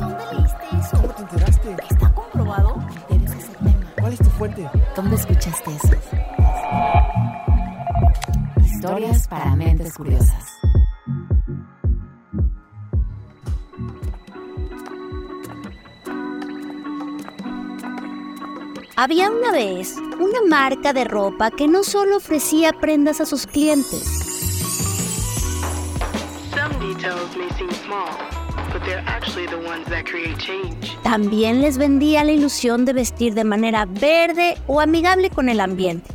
¿Dónde leíste eso? ¿Cómo te enteraste? ¿Está comprobado? Debes ese tema. ¿Cuál es tu fuente? ¿Dónde escuchaste eso? Historias para mentes curiosas. Había una vez una marca de ropa que no solo ofrecía prendas a sus clientes, Some details may seem small, también les vendía la ilusión de vestir de manera verde o amigable con el ambiente.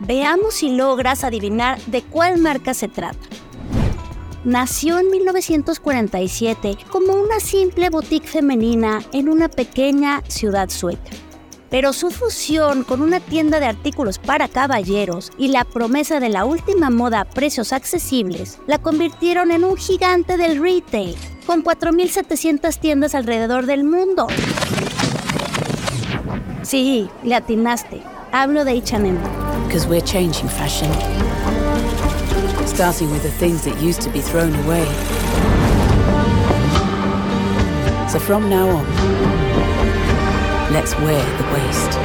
Veamos si logras adivinar de cuál marca se trata. Nació en 1947 como una simple boutique femenina en una pequeña ciudad sueca. Pero su fusión con una tienda de artículos para caballeros y la promesa de la última moda a precios accesibles la convirtieron en un gigante del retail, con 4.700 tiendas alrededor del mundo. Sí, le atinaste. Hablo de H&M. Because we're changing fashion. Starting with the things that used to be thrown away. So from now on, let's wear the waste.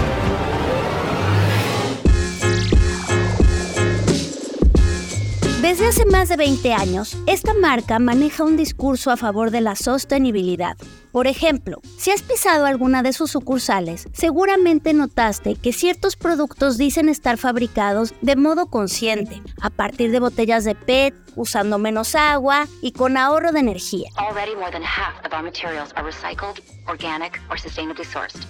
Desde hace más de 20 años, esta marca maneja un discurso a favor de la sostenibilidad. Por ejemplo, si has pisado alguna de sus sucursales, seguramente notaste que ciertos productos dicen estar fabricados de modo consciente, a partir de botellas de PET, usando menos agua y con ahorro de energía. Already more than half of our materials are recycled, organic, or sustainably sourced.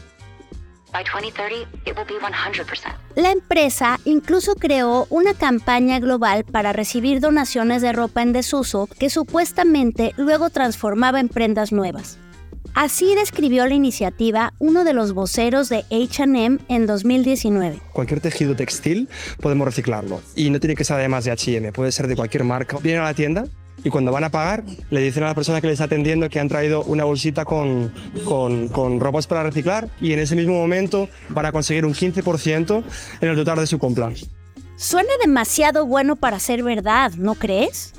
By 2030, it will be 100%. La empresa incluso creó una campaña global para recibir donaciones de ropa en desuso que supuestamente luego transformaba en prendas nuevas. Así describió la iniciativa uno de los voceros de HM en 2019. Cualquier tejido textil podemos reciclarlo. Y no tiene que ser además de H&M, puede ser de cualquier marca. Vienen a la tienda y cuando van a pagar le dicen a la persona que les está atendiendo que han traído una bolsita con, con, con ropas para reciclar y en ese mismo momento van a conseguir un 15% en el total de su compra. Suena demasiado bueno para ser verdad, ¿no crees?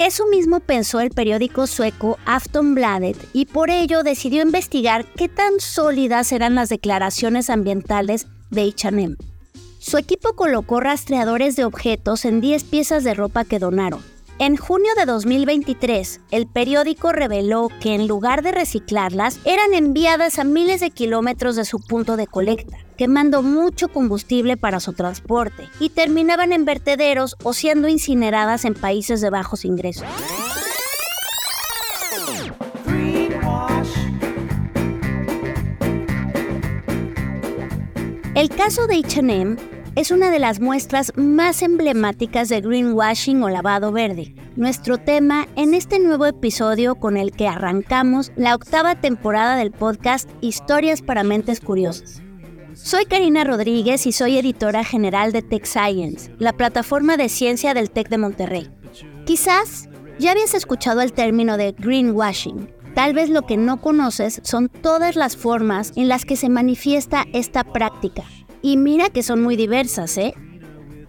Eso mismo pensó el periódico sueco Aftonbladet y por ello decidió investigar qué tan sólidas eran las declaraciones ambientales de H&M. Su equipo colocó rastreadores de objetos en 10 piezas de ropa que donaron. En junio de 2023, el periódico reveló que en lugar de reciclarlas, eran enviadas a miles de kilómetros de su punto de colecta, quemando mucho combustible para su transporte, y terminaban en vertederos o siendo incineradas en países de bajos ingresos. El caso de H&M es una de las muestras más emblemáticas de greenwashing o lavado verde. Nuestro tema en este nuevo episodio con el que arrancamos la octava temporada del podcast Historias para Mentes Curiosas. Soy Karina Rodríguez y soy editora general de Tech Science, la plataforma de ciencia del TEC de Monterrey. Quizás ya habías escuchado el término de greenwashing. Tal vez lo que no conoces son todas las formas en las que se manifiesta esta práctica. Y mira que son muy diversas, ¿eh?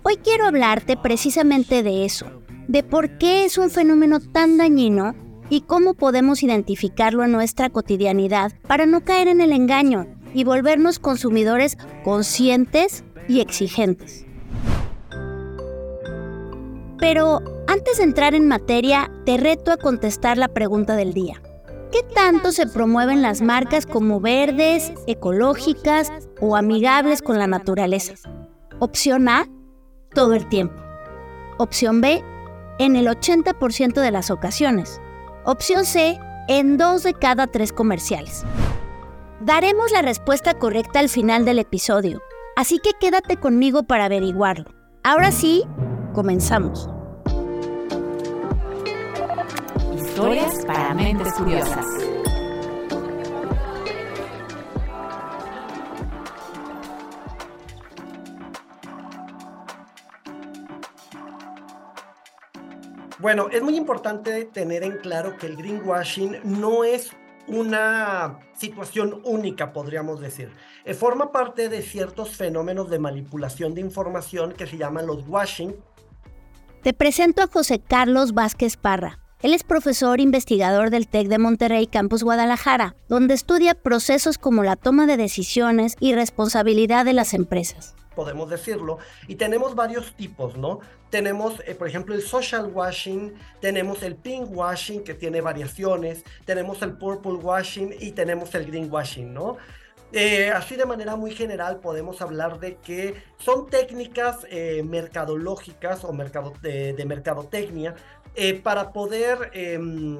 Hoy quiero hablarte precisamente de eso, de por qué es un fenómeno tan dañino y cómo podemos identificarlo en nuestra cotidianidad para no caer en el engaño y volvernos consumidores conscientes y exigentes. Pero antes de entrar en materia, te reto a contestar la pregunta del día. ¿Qué tanto se promueven las marcas como verdes, ecológicas o amigables con la naturaleza? Opción A, todo el tiempo. Opción B, en el 80% de las ocasiones. Opción C, en dos de cada tres comerciales. Daremos la respuesta correcta al final del episodio, así que quédate conmigo para averiguarlo. Ahora sí, comenzamos. Historias para mentes curiosas. Bueno, es muy importante tener en claro que el greenwashing no es una situación única, podríamos decir. Eh, forma parte de ciertos fenómenos de manipulación de información que se llaman los washing. Te presento a José Carlos Vázquez Parra. Él es profesor investigador del TEC de Monterrey Campus Guadalajara, donde estudia procesos como la toma de decisiones y responsabilidad de las empresas podemos decirlo, y tenemos varios tipos, ¿no? Tenemos, eh, por ejemplo, el social washing, tenemos el pink washing que tiene variaciones, tenemos el purple washing y tenemos el green washing, ¿no? Eh, así de manera muy general podemos hablar de que son técnicas eh, mercadológicas o mercado, de, mercadotecnia para poder em,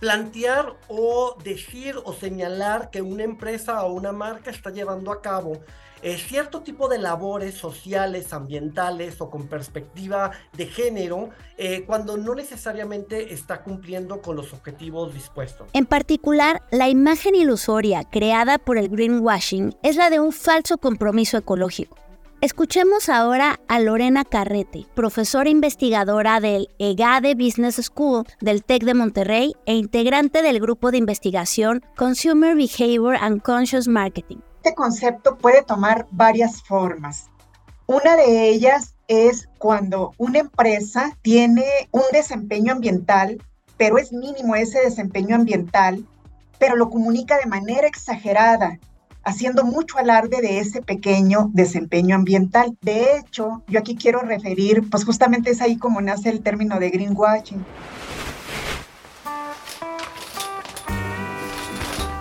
plantear o decir o señalar que una empresa o una marca está llevando a cabo eh, cierto tipo de labores sociales, ambientales o con perspectiva de género, eh, cuando no necesariamente está cumpliendo con los objetivos dispuestos. En particular, la imagen ilusoria creada por el greenwashing es la de un falso compromiso ecológico. Escuchemos ahora a Lorena Carrete, profesora investigadora del EGADE Business School del TEC de Monterrey e integrante del grupo de investigación Consumer Behavior and Conscious Marketing este concepto puede tomar varias formas. Una de ellas es cuando una empresa tiene un desempeño ambiental, pero es mínimo ese desempeño ambiental, pero lo comunica de manera exagerada, haciendo mucho alarde de ese pequeño desempeño ambiental. De hecho, yo aquí quiero referir, pues justamente es ahí como nace el término de greenwashing.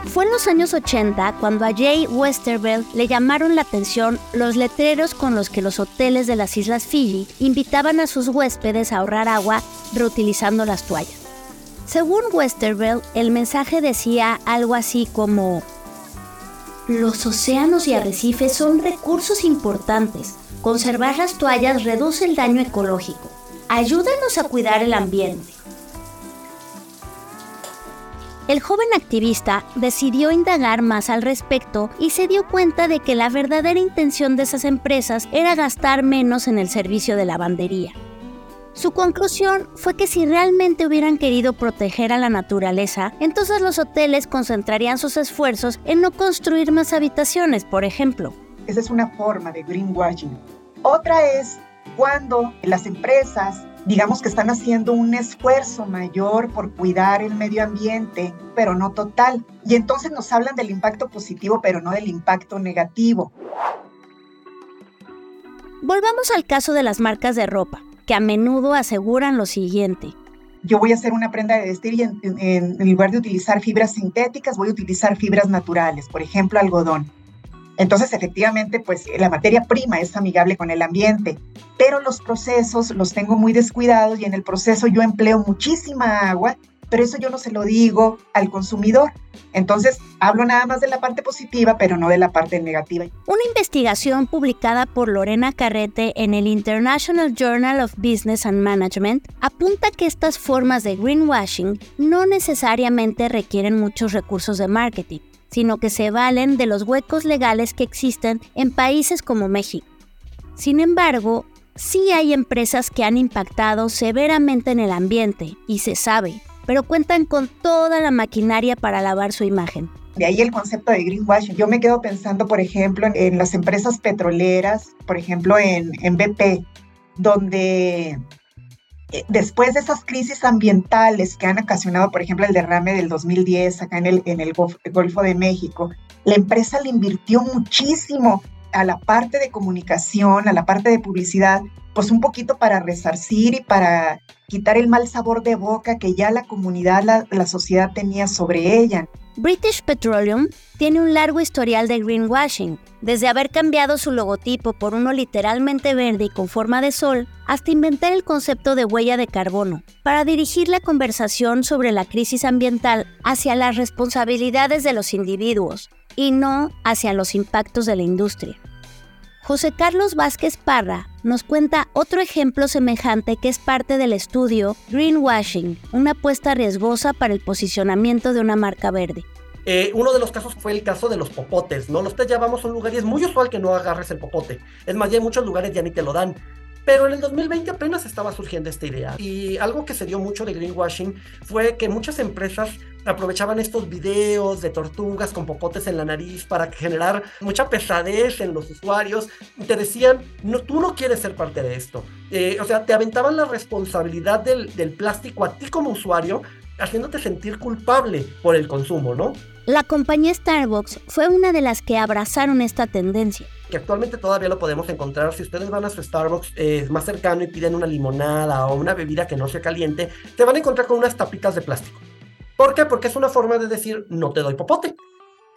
Fue en los años 80 cuando a Jay Westerveld le llamaron la atención los letreros con los que los hoteles de las Islas Fiji invitaban a sus huéspedes a ahorrar agua reutilizando las toallas. Según Westerveld, el mensaje decía algo así como, los océanos y arrecifes son recursos importantes. Conservar las toallas reduce el daño ecológico. Ayúdanos a cuidar el ambiente. El joven activista decidió indagar más al respecto y se dio cuenta de que la verdadera intención de esas empresas era gastar menos en el servicio de lavandería. Su conclusión fue que si realmente hubieran querido proteger a la naturaleza, entonces los hoteles concentrarían sus esfuerzos en no construir más habitaciones, por ejemplo. Esa es una forma de greenwashing. Otra es cuando las empresas digamos que están haciendo un esfuerzo mayor por cuidar el medio ambiente, pero no total. Y entonces nos hablan del impacto positivo, pero no del impacto negativo. Volvamos al caso de las marcas de ropa, que a menudo aseguran lo siguiente. Yo voy a hacer una prenda de vestir y en, en lugar de utilizar fibras sintéticas, voy a utilizar fibras naturales, por ejemplo, algodón. Entonces, efectivamente, pues la materia prima es amigable con el ambiente, pero los procesos los tengo muy descuidados y en el proceso yo empleo muchísima agua, pero eso yo no se lo digo al consumidor. Entonces, hablo nada más de la parte positiva, pero no de la parte negativa. Una investigación publicada por Lorena Carrete en el International Journal of Business and Management apunta que estas formas de greenwashing no necesariamente requieren muchos recursos de marketing sino que se valen de los huecos legales que existen en países como México. Sin embargo, sí hay empresas que han impactado severamente en el ambiente, y se sabe, pero cuentan con toda la maquinaria para lavar su imagen. De ahí el concepto de greenwashing. Yo me quedo pensando, por ejemplo, en las empresas petroleras, por ejemplo, en, en BP, donde eh, después de esas crisis ambientales que han ocasionado, por ejemplo, el derrame del 2010 acá en el, en el Golfo de México, la empresa le invirtió muchísimo a la parte de comunicación, a la parte de publicidad, pues un poquito para resarcir y para quitar el mal sabor de boca que ya la comunidad, la, sociedad tenía sobre ella. British Petroleum tiene un largo historial de greenwashing, desde haber cambiado su logotipo por uno literalmente verde y con forma de sol, hasta inventar el concepto de huella de carbono, para dirigir la conversación sobre la crisis ambiental hacia las responsabilidades de los individuos y no hacia los impactos de la industria. José Carlos Vázquez Parra nos cuenta otro ejemplo semejante que es parte del estudio Greenwashing, una apuesta riesgosa para el posicionamiento de una marca verde. Eh, uno de los casos fue el caso de los popotes, ¿no? Los te llevamos a un lugar y es muy usual que no agarres el popote. Es más, ya en muchos lugares ya ni te lo dan. Pero en el 2020 apenas estaba surgiendo esta idea. Y algo que se dio mucho de greenwashing fue que muchas empresas aprovechaban estos videos de tortugas con popotes en la nariz para generar mucha pesadez en los usuarios. Te decían, no, tú no quieres ser parte de esto. Eh, o sea, te aventaban la responsabilidad del, del plástico a ti como usuario, haciéndote sentir culpable por el consumo, ¿no? La compañía Starbucks fue una de las que abrazaron esta tendencia. Que actualmente todavía lo podemos encontrar. Si ustedes van a su Starbucks eh, más cercano y piden una limonada o una bebida que no sea caliente, te van a encontrar con unas tapitas de plástico. ¿Por qué? Porque es una forma de decir, no te doy popote.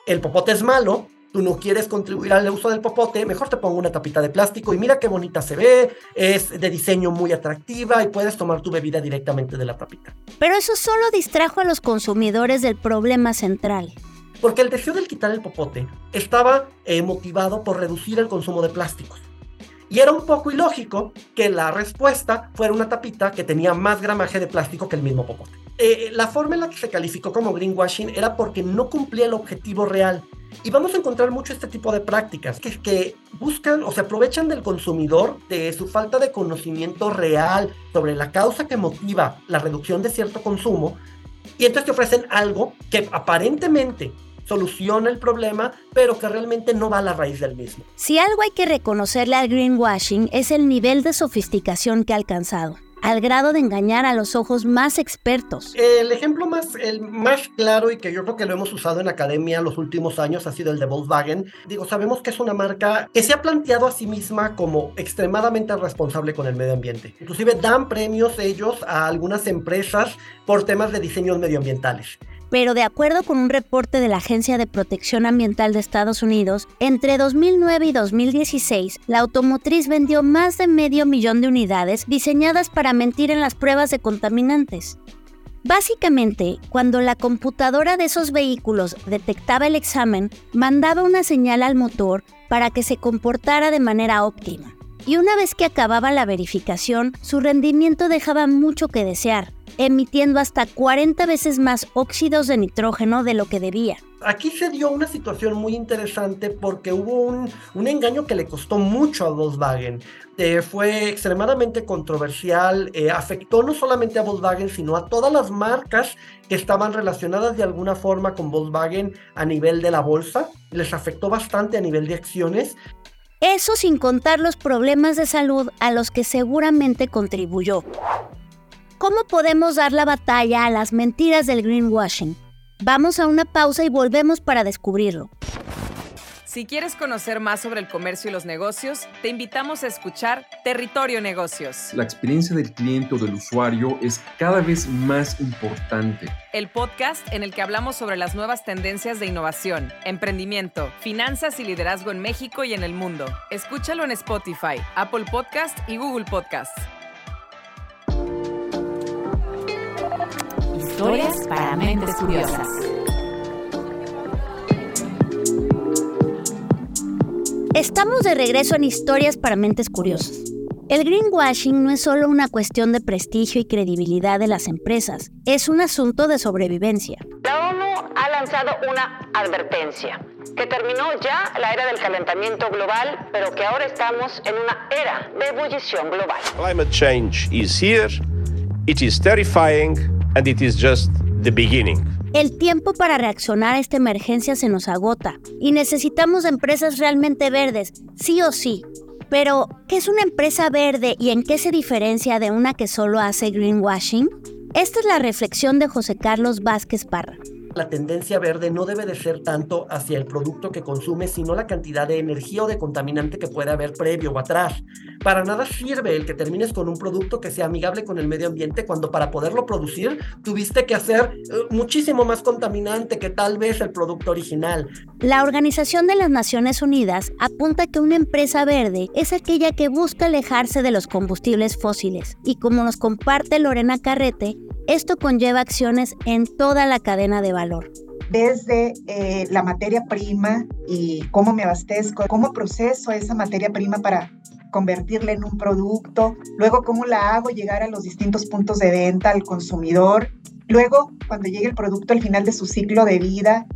El popote es malo, tú no quieres contribuir al uso del popote, mejor te pongo una tapita de plástico y mira qué bonita se ve, es de diseño muy atractiva y puedes tomar tu bebida directamente de la tapita. Pero eso solo distrajo a los consumidores del problema central. Porque el deseo del quitar el popote estaba eh, motivado por reducir el consumo de plásticos. Y era un poco ilógico que la respuesta fuera una tapita que tenía más gramaje de plástico que el mismo popote. Eh, la forma en la que se calificó como greenwashing era porque no cumplía el objetivo real. Y vamos a encontrar mucho este tipo de prácticas que, que buscan o se aprovechan del consumidor, de su falta de conocimiento real sobre la causa que motiva la reducción de cierto consumo, y entonces te ofrecen algo que aparentemente soluciona el problema, pero que realmente no va a la raíz del mismo. Si algo hay que reconocerle al greenwashing es el nivel de sofisticación que ha alcanzado al grado de engañar a los ojos más expertos. El ejemplo más, el más claro y que yo creo que lo hemos usado en academia los últimos años ha sido el de Volkswagen. Digo, sabemos que es una marca que se ha planteado a sí misma como extremadamente responsable con el medio ambiente. Inclusive dan premios ellos a algunas empresas por temas de diseños medioambientales pero de acuerdo con un reporte de la Agencia de Protección Ambiental de Estados Unidos, entre 2009 y 2016, la automotriz vendió más de medio millón de unidades diseñadas para mentir en las pruebas de contaminantes. Básicamente, cuando la computadora de esos vehículos detectaba el examen, mandaba una señal al motor para que se comportara de manera óptima. Y una vez que acababa la verificación, su rendimiento dejaba mucho que desear, emitiendo hasta 40 veces más óxidos de nitrógeno de lo que debía. Aquí se dio una situación muy interesante porque hubo un, un engaño que le costó mucho a Volkswagen. Eh, fue extremadamente controversial, eh, afectó no solamente a Volkswagen, sino a todas las marcas que estaban relacionadas de alguna forma con Volkswagen a nivel de la bolsa. Les afectó bastante a nivel de acciones. Eso sin contar los problemas de salud a los que seguramente contribuyó. ¿Cómo podemos dar la batalla a las mentiras del greenwashing? Vamos a una pausa y volvemos para descubrirlo. Si quieres conocer más sobre el comercio y los negocios, te invitamos a escuchar Territorio Negocios. La experiencia del cliente o del usuario es cada vez más importante. El podcast en el que hablamos sobre las nuevas tendencias de innovación, emprendimiento, finanzas y liderazgo en México y en el mundo. Escúchalo en Spotify, Apple Podcast y Google Podcast. Historias para mentes curiosas. Estamos de regreso en Historias para mentes curiosas. El greenwashing no es solo una cuestión de prestigio y credibilidad de las empresas, es un asunto de sobrevivencia. La ONU ha lanzado una advertencia que terminó ya la era del calentamiento global, pero que ahora estamos en una era de ebullición global. Climate change is here. It is terrifying and it is just the beginning. El tiempo para reaccionar a esta emergencia se nos agota y necesitamos empresas realmente verdes, sí o sí. Pero, ¿qué es una empresa verde y en qué se diferencia de una que solo hace greenwashing? Esta es la reflexión de José Carlos Vázquez Parra la tendencia verde no debe de ser tanto hacia el producto que consume, sino la cantidad de energía o de contaminante que puede haber previo o atrás. Para nada sirve el que termines con un producto que sea amigable con el medio ambiente cuando para poderlo producir tuviste que hacer eh, muchísimo más contaminante que tal vez el producto original. La Organización de las Naciones Unidas apunta que una empresa verde es aquella que busca alejarse de los combustibles fósiles y como nos comparte Lorena Carrete, esto conlleva acciones en toda la cadena de valor. Desde eh, la materia prima y cómo me abastezco, cómo proceso esa materia prima para convertirla en un producto, luego cómo la hago llegar a los distintos puntos de venta al consumidor, luego cuando llegue el producto al final de su ciclo de vida,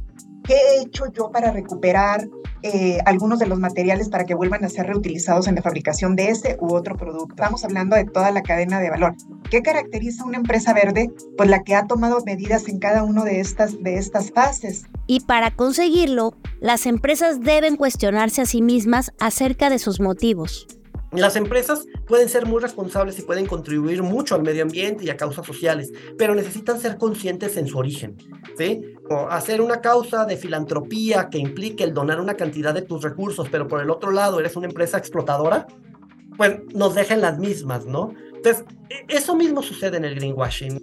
¿qué he hecho yo para recuperar eh, algunos de los materiales para que vuelvan a ser reutilizados en la fabricación de ese u otro producto? Estamos hablando de toda la cadena de valor. ¿Qué caracteriza una empresa verde? Pues la que ha tomado medidas en cada una de estas, de estas fases. Y para conseguirlo, las empresas deben cuestionarse a sí mismas acerca de sus motivos. Las empresas pueden ser muy responsables y pueden contribuir mucho al medio ambiente y a causas sociales, pero necesitan ser conscientes en su origen, ¿sí? Hacer una causa de filantropía que implique el donar una cantidad de tus recursos, pero por el otro lado eres una empresa explotadora, pues nos dejan las mismas, ¿no? Entonces, e, eso mismo sucede en el greenwashing.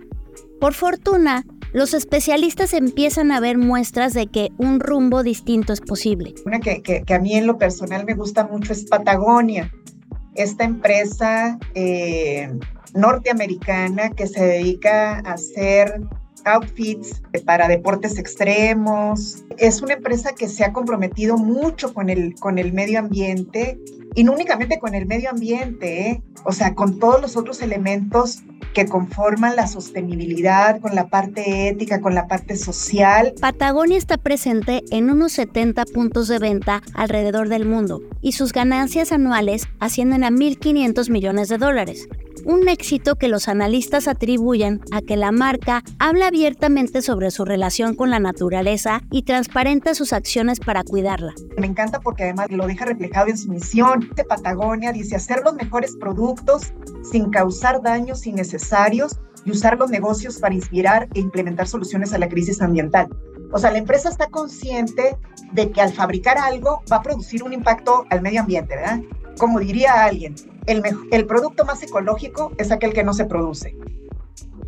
Por fortuna, los especialistas empiezan a ver muestras de que un rumbo distinto es posible. Una que, que, que a mí en lo personal me gusta mucho es Patagonia esta empresa eh, norteamericana que se dedica a hacer outfits para deportes extremos. Es una empresa que se ha comprometido mucho con el, con el medio ambiente y no únicamente con el medio ambiente, ¿eh? o sea, con todos los otros elementos que conforman la sostenibilidad, con la parte ética, con la parte social. Patagonia está presente en unos 70 puntos de venta alrededor del mundo y sus ganancias anuales ascienden a 1.500 millones de dólares un éxito que los analistas atribuyen a que la marca habla abiertamente sobre su relación con la naturaleza y transparenta sus acciones para cuidarla. Me encanta porque además lo deja reflejado en su misión. De Patagonia dice hacer los mejores productos sin causar daños innecesarios y usar los negocios para inspirar e implementar soluciones a la crisis ambiental. O sea, la empresa está consciente de que al fabricar algo va a producir un impacto al medio ambiente, ¿verdad? Como diría alguien, el, producto más ecológico es aquel que no se produce.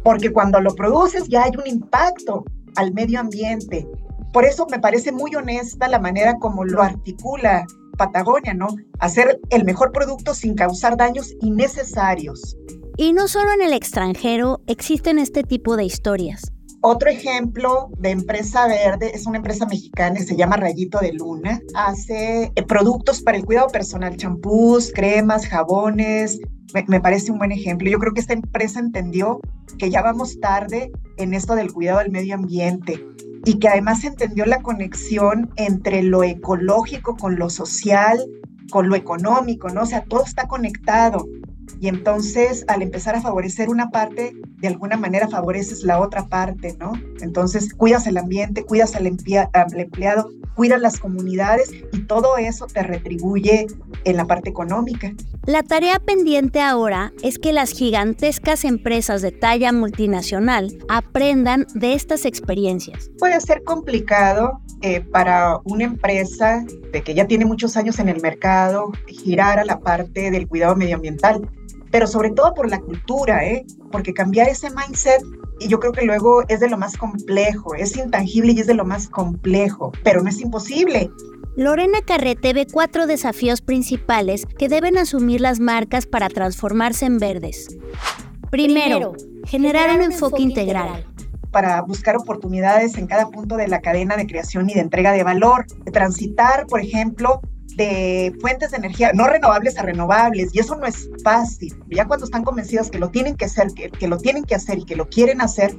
Porque cuando lo produces ya hay un impacto al medio ambiente. Por eso me parece muy honesta la manera como lo articula Patagonia, ¿no? Hacer el mejor producto sin causar daños innecesarios. Y no solo en el extranjero existen este tipo de historias. Otro ejemplo de empresa verde es una empresa mexicana que se llama Rayito de Luna. Hace eh, productos para el cuidado personal, champús, cremas, jabones. Me, parece un buen ejemplo. Yo creo que esta empresa entendió que ya vamos tarde en esto del cuidado del medio ambiente y que además entendió la conexión entre lo ecológico con lo social, con lo económico, ¿no? O sea, todo está conectado. Y entonces, al empezar a favorecer una parte, de alguna manera favoreces la otra parte, ¿no? Entonces, cuidas el ambiente, cuidas al, empleado, cuidas las comunidades y todo eso te retribuye en la parte económica. La tarea pendiente ahora es que las gigantescas empresas de talla multinacional aprendan de estas experiencias. Puede ser complicado eh, para una empresa de que ya tiene muchos años en el mercado girar a la parte del cuidado medioambiental pero sobre todo por la cultura, ¿eh? porque cambiar ese mindset y yo creo que luego es de lo más complejo, es intangible y es de lo más complejo, pero no es imposible. Lorena Carrete ve cuatro desafíos principales que deben asumir las marcas para transformarse en verdes. Primero, generar un enfoque integral para buscar oportunidades en cada punto de la cadena de creación y de entrega de valor, de transitar, por ejemplo, de fuentes de energía no renovables a renovables y eso no es fácil. Ya cuando están convencidas que lo tienen que hacer, que, que lo tienen que hacer y que lo quieren hacer,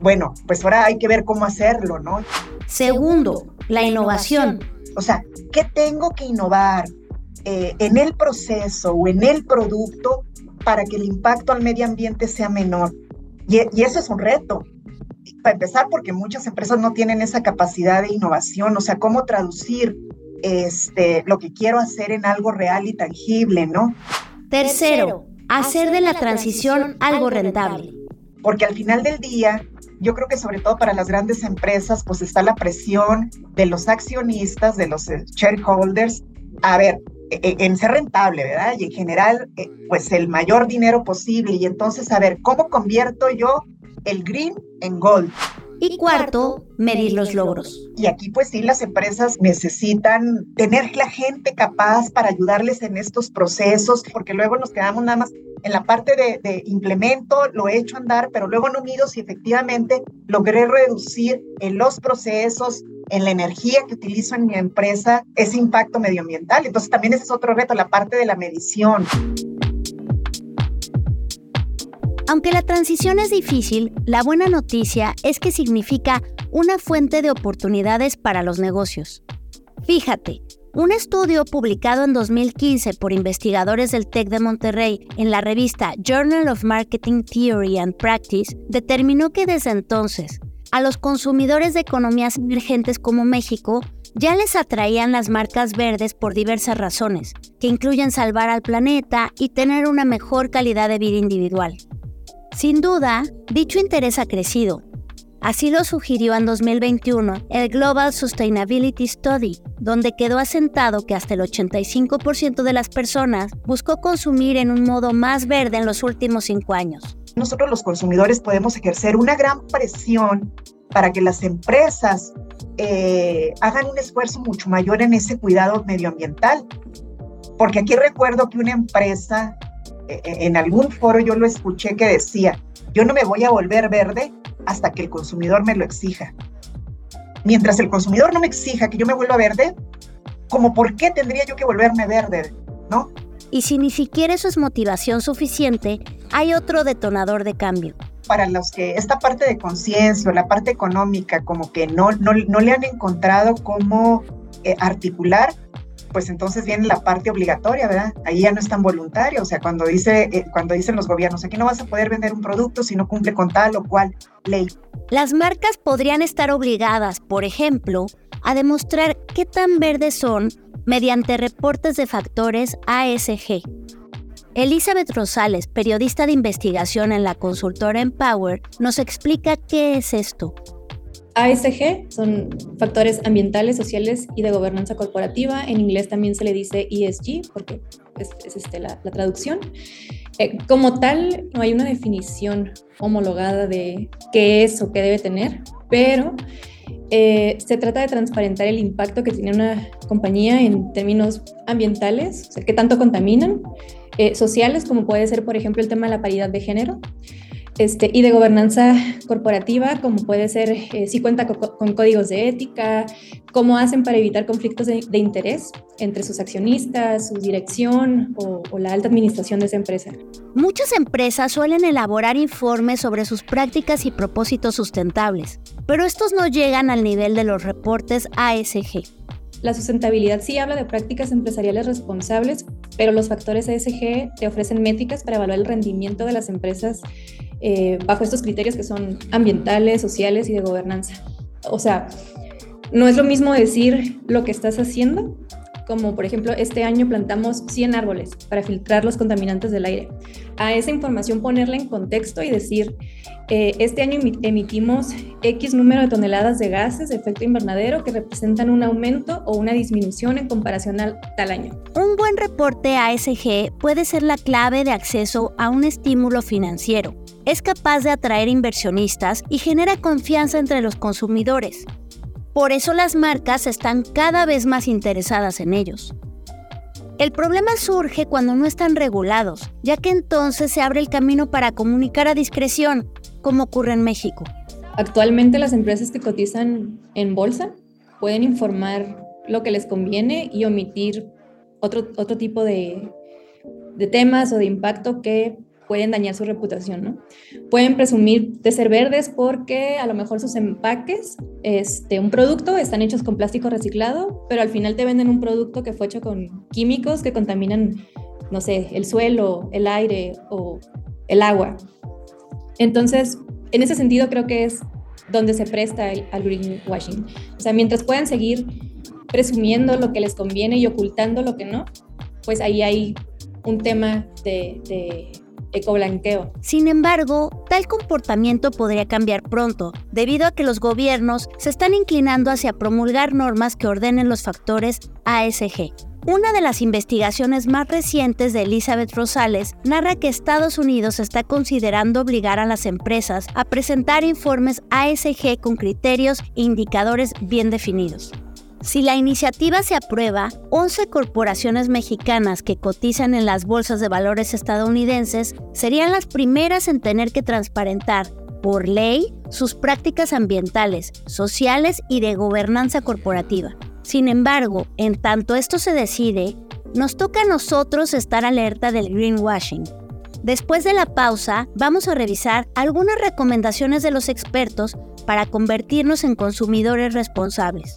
bueno, pues ahora hay que ver cómo hacerlo, ¿no? Segundo, la innovación. O sea, ¿qué tengo que innovar eh, en el proceso o en el producto para que el impacto al medio ambiente sea menor? Y, y eso es un reto. Para empezar, porque muchas empresas no tienen esa capacidad de innovación, o sea, cómo traducir este, lo que quiero hacer en algo real y tangible, ¿no? Tercero, hacer de la transición algo rentable. Porque al final del día, yo creo que sobre todo para las grandes empresas, pues está la presión de los accionistas, de los eh, shareholders, a ver, e, e, en ser rentable, ¿verdad? Y en general, eh, pues el mayor dinero posible. Y entonces, a ver, ¿cómo convierto yo el green en gold? Y cuarto, medir los logros. Y aquí pues sí, las empresas necesitan tener la gente capaz para ayudarles en estos procesos, porque luego nos quedamos nada más en la parte de, implemento, lo he hecho andar, pero luego no mido si efectivamente logré reducir en los procesos, en la energía que utilizo en mi empresa, ese impacto medioambiental. Entonces también ese es otro reto, la parte de la medición. Aunque la transición es difícil, la buena noticia es que significa una fuente de oportunidades para los negocios. Fíjate, un estudio publicado en 2015 por investigadores del TEC de Monterrey en la revista Journal of Marketing Theory and Practice determinó que desde entonces, a los consumidores de economías emergentes como México ya les atraían las marcas verdes por diversas razones, que incluyen salvar al planeta y tener una mejor calidad de vida individual. Sin duda, dicho interés ha crecido, Así lo sugirió en 2021 el Global Sustainability Study, donde quedó asentado que hasta el 85% de las personas buscó consumir en un modo más verde en los últimos cinco años. Nosotros los consumidores podemos ejercer una gran presión para que las empresas eh, hagan un esfuerzo mucho mayor en ese cuidado medioambiental. Porque aquí recuerdo que una empresa, en algún foro yo lo escuché que decía, yo no me voy a volver verde hasta que el consumidor me lo exija. Mientras el consumidor no me exija que yo me vuelva verde, como por qué tendría yo que volverme verde, ¿no? Y si ni siquiera eso es motivación suficiente, hay otro detonador de cambio. Para los que esta parte de conciencia o la parte económica como que no, no, no le han encontrado cómo eh, articular, pues entonces viene la parte obligatoria, ¿verdad? Ahí ya no es tan voluntario, o sea, cuando, dice, eh, cuando dicen los gobiernos, aquí no vas a poder vender un producto si no cumple con tal o cual ley. Las marcas podrían estar obligadas, por ejemplo, a demostrar qué tan verdes son mediante reportes de factores ASG. Elizabeth Rosales, periodista de investigación en la consultora Empower, nos explica qué es esto. ASG son factores ambientales, sociales y de gobernanza corporativa. En inglés también se le dice ESG porque es, este, la, traducción. Eh, como tal, no hay una definición homologada de qué es o qué debe tener, pero eh, se trata de transparentar el impacto que tiene una compañía en términos ambientales, o sea, qué tanto contaminan, eh, sociales, como puede ser, por ejemplo, el tema de la paridad de género, este, y de gobernanza corporativa, como puede ser eh, si cuenta con, códigos de ética, cómo hacen para evitar conflictos de, interés entre sus accionistas, su dirección o, o, la alta administración de esa empresa. Muchas empresas suelen elaborar informes sobre sus prácticas y propósitos sustentables, pero estos no llegan al nivel de los reportes ASG. La sustentabilidad sí habla de prácticas empresariales responsables, pero los factores ASG te ofrecen métricas para evaluar el rendimiento de las empresas eh, bajo estos criterios que son ambientales, sociales y de gobernanza. O sea, no es lo mismo decir lo que estás haciendo, como por ejemplo este año plantamos 100 árboles para filtrar los contaminantes del aire. A esa información ponerla en contexto y decir, eh, este año emitimos X número de toneladas de gases de efecto invernadero que representan un aumento o una disminución en comparación al tal año. Un buen reporte ASG puede ser la clave de acceso a un estímulo financiero es capaz de atraer inversionistas y genera confianza entre los consumidores. Por eso las marcas están cada vez más interesadas en ellos. El problema surge cuando no están regulados, ya que entonces se abre el camino para comunicar a discreción, como ocurre en México. Actualmente las empresas que cotizan en bolsa pueden informar lo que les conviene y omitir otro, otro tipo de, de temas o de impacto que pueden dañar su reputación, ¿no? Pueden presumir de ser verdes porque a lo mejor sus empaques, este, un producto, están hechos con plástico reciclado, pero al final te venden un producto que fue hecho con químicos que contaminan, no sé, el suelo, el aire o el agua. Entonces, en ese sentido creo que es donde se presta al greenwashing. O sea, mientras puedan seguir presumiendo lo que les conviene y ocultando lo que no, pues ahí hay un tema de, de ecoblanqueo. Sin embargo, tal comportamiento podría cambiar pronto, debido a que los gobiernos se están inclinando hacia promulgar normas que ordenen los factores ASG. Una de las investigaciones más recientes de Elizabeth Rosales narra que Estados Unidos está considerando obligar a las empresas a presentar informes ASG con criterios e indicadores bien definidos. Si la iniciativa se aprueba, 11 corporaciones mexicanas que cotizan en las bolsas de valores estadounidenses serían las primeras en tener que transparentar, por ley, sus prácticas ambientales, sociales y de gobernanza corporativa. Sin embargo, en tanto esto se decide, nos toca a nosotros estar alerta del greenwashing. Después de la pausa, vamos a revisar algunas recomendaciones de los expertos para convertirnos en consumidores responsables.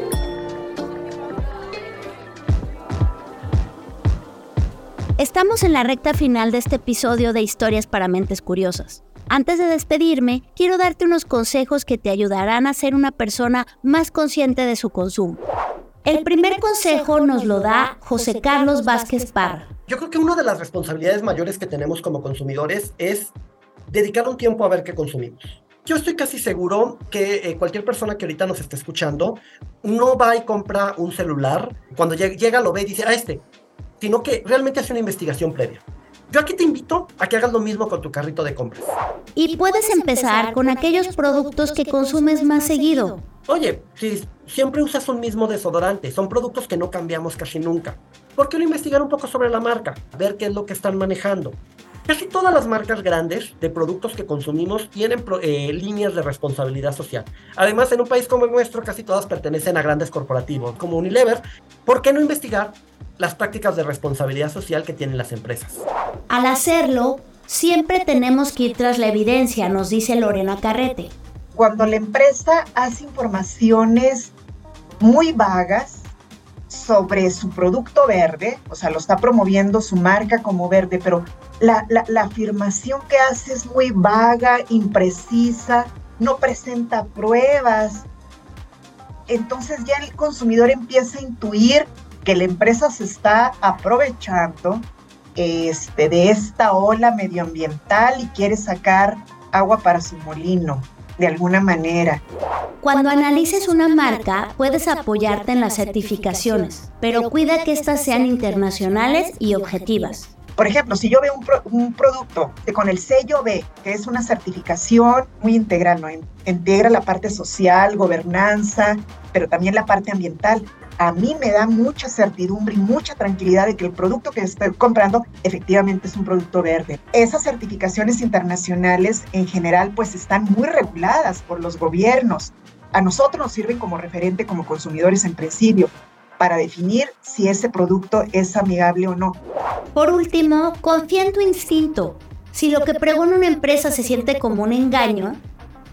Estamos en la recta final de este episodio de Historias para Mentes Curiosas. Antes de despedirme, quiero darte unos consejos que te ayudarán a ser una persona más consciente de su consumo. El primer consejo nos lo da José Carlos Vázquez Parra. Yo creo que una de las responsabilidades mayores que tenemos como consumidores es dedicar un tiempo a ver qué consumimos. Yo estoy casi seguro que eh, cualquier persona que ahorita nos esté escuchando no va y compra un celular, cuando llega lo ve y dice, ah, este, sino que realmente hace una investigación previa. Yo aquí te invito a que hagas lo mismo con tu carrito de compras. Y puedes empezar con aquellos productos que consumes más seguido. Oye, si siempre usas un mismo desodorante, son productos que no cambiamos casi nunca. ¿Por qué no investigar un poco sobre la marca? Ver qué es lo que están manejando. Casi todas las marcas grandes de productos que consumimos tienen eh, líneas de responsabilidad social. Además, en un país como el nuestro, casi todas pertenecen a grandes corporativos como Unilever. ¿Por qué no investigar las prácticas de responsabilidad social que tienen las empresas. Al hacerlo, siempre tenemos que ir tras la evidencia, nos dice Lorena Carrete. Cuando la empresa hace informaciones muy vagas sobre su producto verde, o sea, lo está promoviendo su marca como verde, pero la, la afirmación que hace es muy vaga, imprecisa, no presenta pruebas. Entonces ya el consumidor empieza a intuir que la empresa se está aprovechando este, de esta ola medioambiental y quiere sacar agua para su molino, de alguna manera. Cuando analices una marca, puedes apoyarte en las certificaciones, pero cuida que éstas sean internacionales y objetivas. Por ejemplo, si yo veo un, producto con el sello B, que es una certificación muy integral, ¿no? integra la parte social, gobernanza, pero también la parte ambiental a mí me da mucha certidumbre y mucha tranquilidad de que el producto que estoy comprando efectivamente es un producto verde. Esas certificaciones internacionales en general pues están muy reguladas por los gobiernos. A nosotros nos sirven como referente como consumidores en principio para definir si ese producto es amigable o no. Por último, confía en tu instinto. Si lo que pregona una empresa se siente como un engaño,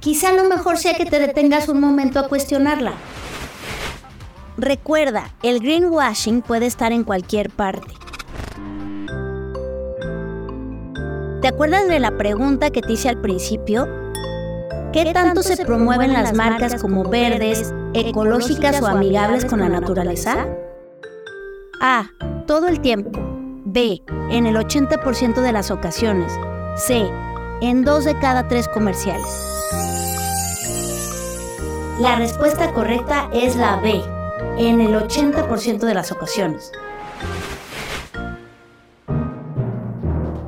quizá lo mejor sea que te detengas un momento a cuestionarla. Recuerda, el greenwashing puede estar en cualquier parte. ¿Te acuerdas de la pregunta que te hice al principio? ¿Qué tanto se promueven las marcas como verdes, ecológicas o amigables con la naturaleza? A. Todo el tiempo. B. En el 80% de las ocasiones. C. En dos de cada tres comerciales. La respuesta correcta es la B en el 80% de las ocasiones.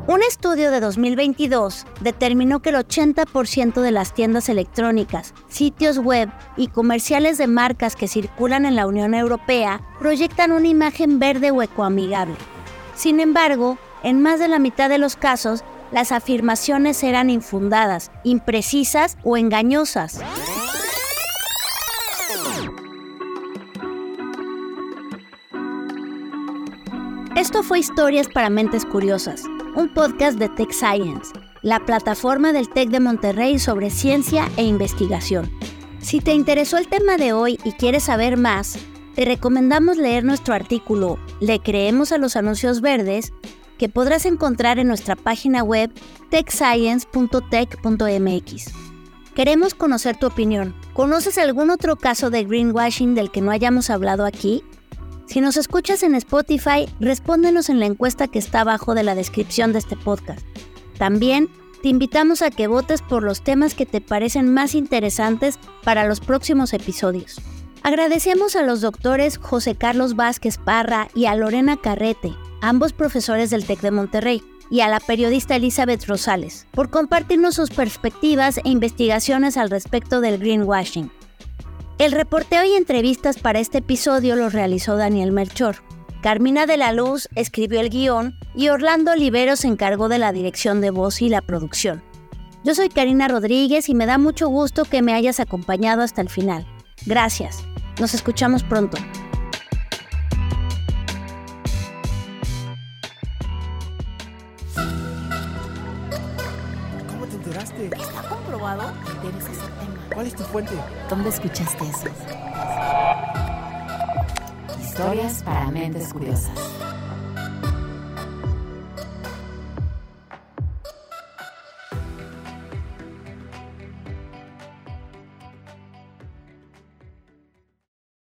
Un estudio de 2022 determinó que el 80% de las tiendas electrónicas, sitios web y comerciales de marcas que circulan en la Unión Europea proyectan una imagen verde o ecoamigable. Sin embargo, en más de la mitad de los casos, las afirmaciones eran infundadas, imprecisas o engañosas. Esto fue Historias para Mentes Curiosas, un podcast de Tech Science, la plataforma del TEC de Monterrey sobre ciencia e investigación. Si te interesó el tema de hoy y quieres saber más, te recomendamos leer nuestro artículo Le creemos a los anuncios verdes, que podrás encontrar en nuestra página web techscience.tech.mx. Queremos conocer tu opinión. ¿Conoces algún otro caso de greenwashing del que no hayamos hablado aquí? Si nos escuchas en Spotify, respóndenos en la encuesta que está abajo de la descripción de este podcast. También te invitamos a que votes por los temas que te parecen más interesantes para los próximos episodios. Agradecemos a los doctores José Carlos Vázquez Parra y a Lorena Carrete, ambos profesores del TEC de Monterrey, y a la periodista Elizabeth Rosales, por compartirnos sus perspectivas e investigaciones al respecto del greenwashing. El reporteo y entrevistas para este episodio los realizó Daniel Melchor. Carmina de la Luz escribió el guion y Orlando Olivero se encargó de la dirección de voz y la producción. Yo soy Karina Rodríguez y me da mucho gusto que me hayas acompañado hasta el final. Gracias. Nos escuchamos pronto. ¿Cuál es tu fuente? ¿Dónde escuchaste eso? Historias para mentes curiosas.